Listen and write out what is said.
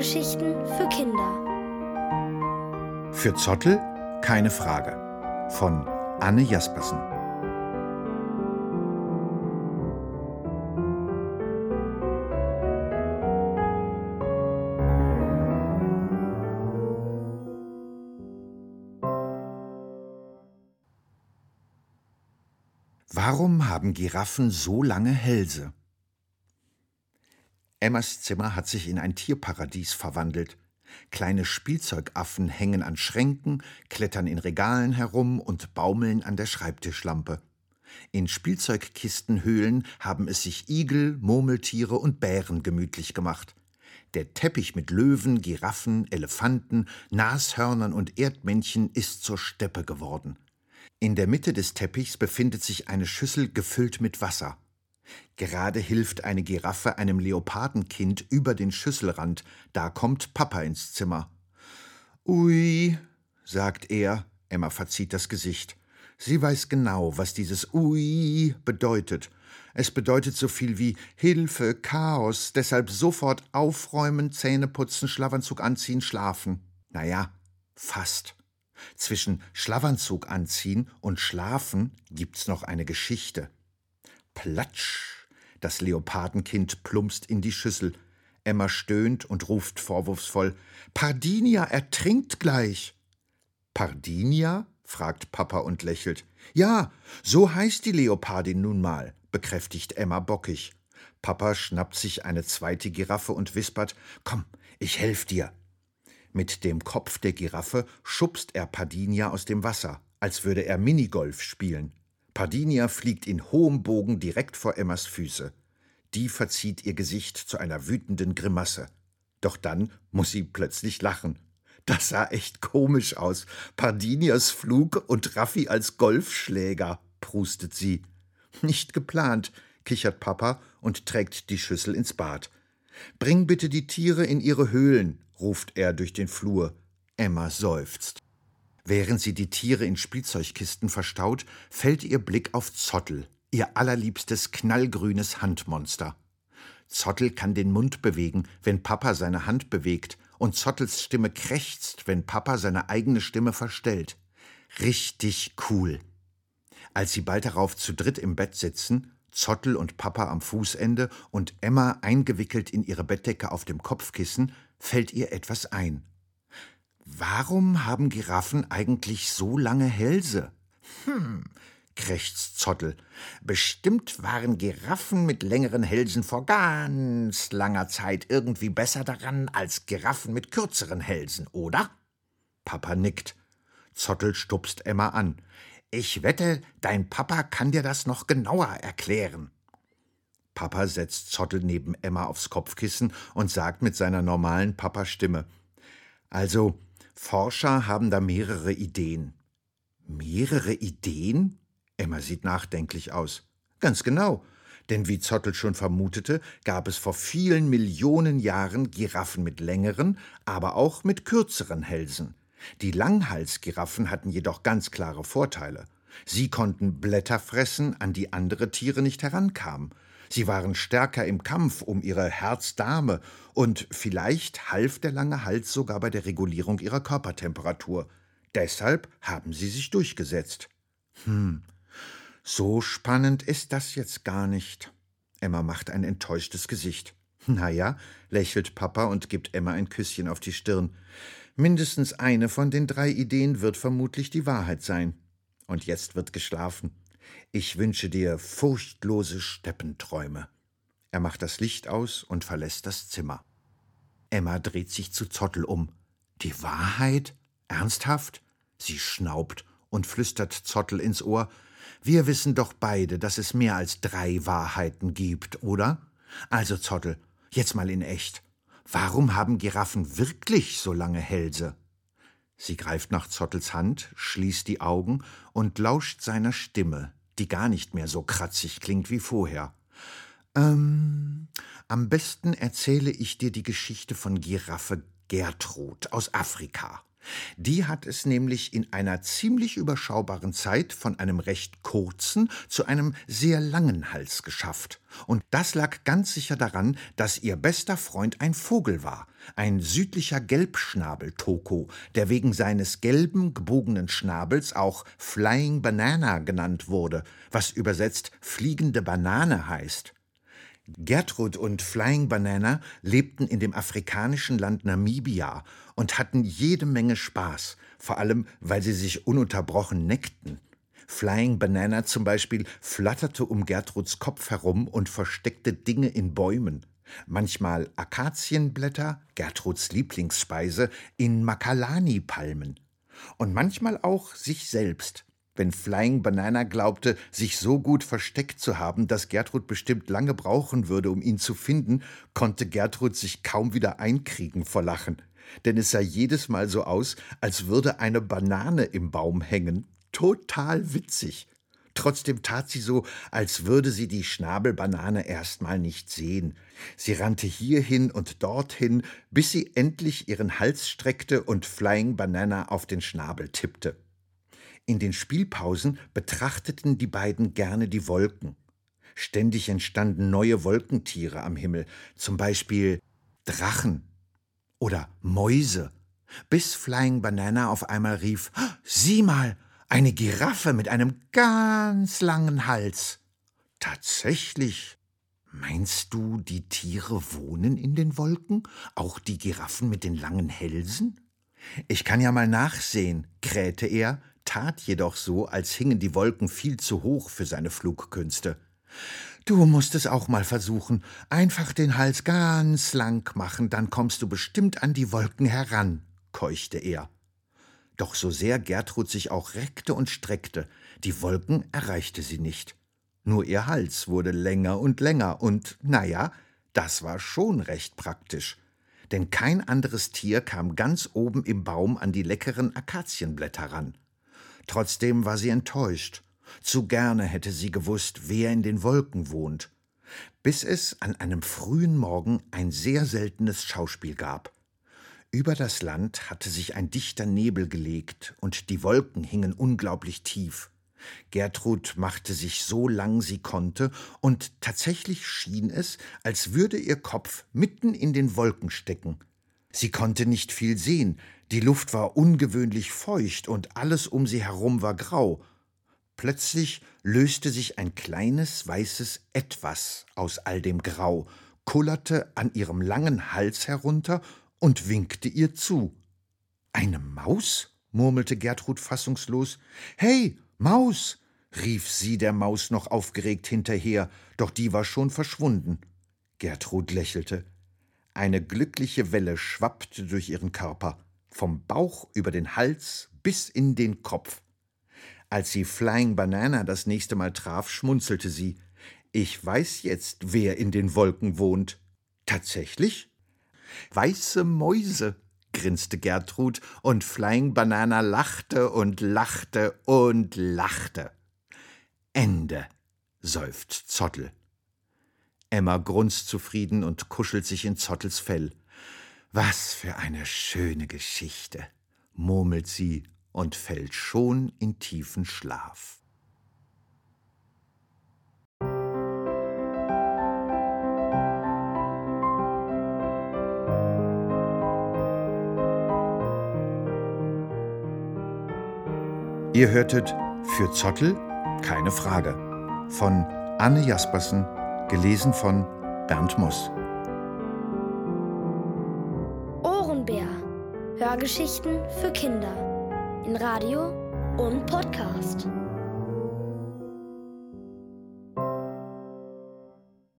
Hörgeschichten für Kinder. Für Zottel keine Frage. Von Anne Jaspersen. Warum haben Giraffen so lange Hälse? Emmas Zimmer hat sich in ein Tierparadies verwandelt. Kleine Spielzeugaffen hängen an Schränken, klettern in Regalen herum und baumeln an der Schreibtischlampe. In Spielzeugkistenhöhlen haben es sich Igel, Murmeltiere und Bären gemütlich gemacht. Der Teppich mit Löwen, Giraffen, Elefanten, Nashörnern und Erdmännchen ist zur Steppe geworden. In der Mitte des Teppichs befindet sich eine Schüssel gefüllt mit Wasser. Gerade hilft eine Giraffe einem Leopardenkind über den Schüsselrand, da kommt Papa ins Zimmer. Ui, sagt er, Emma verzieht das Gesicht. Sie weiß genau, was dieses Ui bedeutet. Es bedeutet so viel wie Hilfe, Chaos, deshalb sofort aufräumen, Zähne putzen, Schlafanzug anziehen, schlafen. Naja, fast. Zwischen Schlafanzug anziehen und schlafen gibt's noch eine Geschichte. Platsch! Das Leopardenkind plumpst in die Schüssel. Emma stöhnt und ruft vorwurfsvoll: Pardinia ertrinkt gleich! Pardinia? fragt Papa und lächelt. Ja, so heißt die Leopardin nun mal, bekräftigt Emma bockig. Papa schnappt sich eine zweite Giraffe und wispert: Komm, ich helf dir. Mit dem Kopf der Giraffe schubst er Pardinia aus dem Wasser, als würde er Minigolf spielen. Pardinia fliegt in hohem Bogen direkt vor Emmas Füße. Die verzieht ihr Gesicht zu einer wütenden Grimasse. Doch dann muss sie plötzlich lachen. Das sah echt komisch aus. Pardinias Flug und Raffi als Golfschläger, prustet sie. Nicht geplant, kichert Papa und trägt die Schüssel ins Bad. Bring bitte die Tiere in ihre Höhlen, ruft er durch den Flur. Emma seufzt. Während sie die Tiere in Spielzeugkisten verstaut, fällt ihr Blick auf Zottel, ihr allerliebstes knallgrünes Handmonster. Zottel kann den Mund bewegen, wenn Papa seine Hand bewegt, und Zottels Stimme krächzt, wenn Papa seine eigene Stimme verstellt. Richtig cool. Als sie bald darauf zu dritt im Bett sitzen, Zottel und Papa am Fußende und Emma eingewickelt in ihre Bettdecke auf dem Kopfkissen, fällt ihr etwas ein. Warum haben Giraffen eigentlich so lange Hälse? Hm, krächzt Zottel. Bestimmt waren Giraffen mit längeren Hälsen vor ganz langer Zeit irgendwie besser daran als Giraffen mit kürzeren Hälsen, oder? Papa nickt. Zottel stupst Emma an. Ich wette, dein Papa kann dir das noch genauer erklären. Papa setzt Zottel neben Emma aufs Kopfkissen und sagt mit seiner normalen Papa-Stimme: Also, Forscher haben da mehrere Ideen. Mehrere Ideen? Emma sieht nachdenklich aus. Ganz genau. Denn wie Zottel schon vermutete, gab es vor vielen Millionen Jahren Giraffen mit längeren, aber auch mit kürzeren Hälsen. Die Langhalsgiraffen hatten jedoch ganz klare Vorteile. Sie konnten Blätter fressen, an die andere Tiere nicht herankamen. Sie waren stärker im Kampf um ihre Herzdame, und vielleicht half der lange Hals sogar bei der Regulierung ihrer Körpertemperatur. Deshalb haben sie sich durchgesetzt. Hm, so spannend ist das jetzt gar nicht. Emma macht ein enttäuschtes Gesicht. Na ja, lächelt Papa und gibt Emma ein Küsschen auf die Stirn. Mindestens eine von den drei Ideen wird vermutlich die Wahrheit sein. Und jetzt wird geschlafen. Ich wünsche dir furchtlose Steppenträume. Er macht das Licht aus und verlässt das Zimmer. Emma dreht sich zu Zottel um. Die Wahrheit? Ernsthaft? Sie schnaubt und flüstert Zottel ins Ohr. Wir wissen doch beide, dass es mehr als drei Wahrheiten gibt, oder? Also, Zottel, jetzt mal in echt. Warum haben Giraffen wirklich so lange Hälse? Sie greift nach Zottels Hand, schließt die Augen und lauscht seiner Stimme, die gar nicht mehr so kratzig klingt wie vorher. Ähm, am besten erzähle ich dir die Geschichte von Giraffe Gertrud aus Afrika. Die hat es nämlich in einer ziemlich überschaubaren Zeit von einem recht kurzen zu einem sehr langen Hals geschafft. Und das lag ganz sicher daran, dass ihr bester Freund ein Vogel war, ein südlicher Gelbschnabel-Toko, der wegen seines gelben, gebogenen Schnabels auch Flying Banana genannt wurde, was übersetzt fliegende Banane heißt. Gertrud und Flying Banana lebten in dem afrikanischen Land Namibia und hatten jede Menge Spaß, vor allem weil sie sich ununterbrochen neckten. Flying Banana zum Beispiel flatterte um Gertruds Kopf herum und versteckte Dinge in Bäumen. Manchmal Akazienblätter, Gertruds Lieblingsspeise, in Makalani-Palmen. Und manchmal auch sich selbst, wenn Flying Banana glaubte, sich so gut versteckt zu haben, dass Gertrud bestimmt lange brauchen würde, um ihn zu finden, konnte Gertrud sich kaum wieder einkriegen vor Lachen. Denn es sah jedes Mal so aus, als würde eine Banane im Baum hängen. Total witzig. Trotzdem tat sie so, als würde sie die Schnabelbanane erstmal nicht sehen. Sie rannte hierhin und dorthin, bis sie endlich ihren Hals streckte und Flying Banana auf den Schnabel tippte. In den Spielpausen betrachteten die beiden gerne die Wolken. Ständig entstanden neue Wolkentiere am Himmel, zum Beispiel Drachen oder Mäuse, bis Flying Banana auf einmal rief: Sieh mal, eine Giraffe mit einem ganz langen Hals. Tatsächlich. Meinst du, die Tiere wohnen in den Wolken? Auch die Giraffen mit den langen Hälsen? Ich kann ja mal nachsehen, krähte er, tat jedoch so, als hingen die Wolken viel zu hoch für seine Flugkünste. Du musst es auch mal versuchen. Einfach den Hals ganz lang machen, dann kommst du bestimmt an die Wolken heran, keuchte er. Doch so sehr Gertrud sich auch reckte und streckte, die Wolken erreichte sie nicht. Nur ihr Hals wurde länger und länger, und na ja, das war schon recht praktisch. Denn kein anderes Tier kam ganz oben im Baum an die leckeren Akazienblätter ran. Trotzdem war sie enttäuscht. Zu gerne hätte sie gewusst, wer in den Wolken wohnt. Bis es an einem frühen Morgen ein sehr seltenes Schauspiel gab. Über das Land hatte sich ein dichter Nebel gelegt, und die Wolken hingen unglaublich tief. Gertrud machte sich so lang sie konnte, und tatsächlich schien es, als würde ihr Kopf mitten in den Wolken stecken. Sie konnte nicht viel sehen, die Luft war ungewöhnlich feucht und alles um sie herum war grau. Plötzlich löste sich ein kleines weißes Etwas aus all dem Grau, kullerte an ihrem langen Hals herunter und winkte ihr zu. Eine Maus? murmelte Gertrud fassungslos. Hey, Maus! rief sie der Maus noch aufgeregt hinterher, doch die war schon verschwunden. Gertrud lächelte. Eine glückliche Welle schwappte durch ihren Körper vom Bauch über den Hals bis in den Kopf. Als sie Flying Banana das nächste Mal traf, schmunzelte sie. Ich weiß jetzt, wer in den Wolken wohnt. Tatsächlich? Weiße Mäuse, grinste Gertrud, und Flying Banana lachte und lachte und lachte. Ende, seufzt Zottel. Emma grunzt zufrieden und kuschelt sich in Zottels Fell. Was für eine schöne Geschichte, murmelt sie und fällt schon in tiefen Schlaf. Ihr hörtet für Zottel keine Frage von Anne Jaspersen, gelesen von Bernd Moss. Hörgeschichten für Kinder in Radio und Podcast.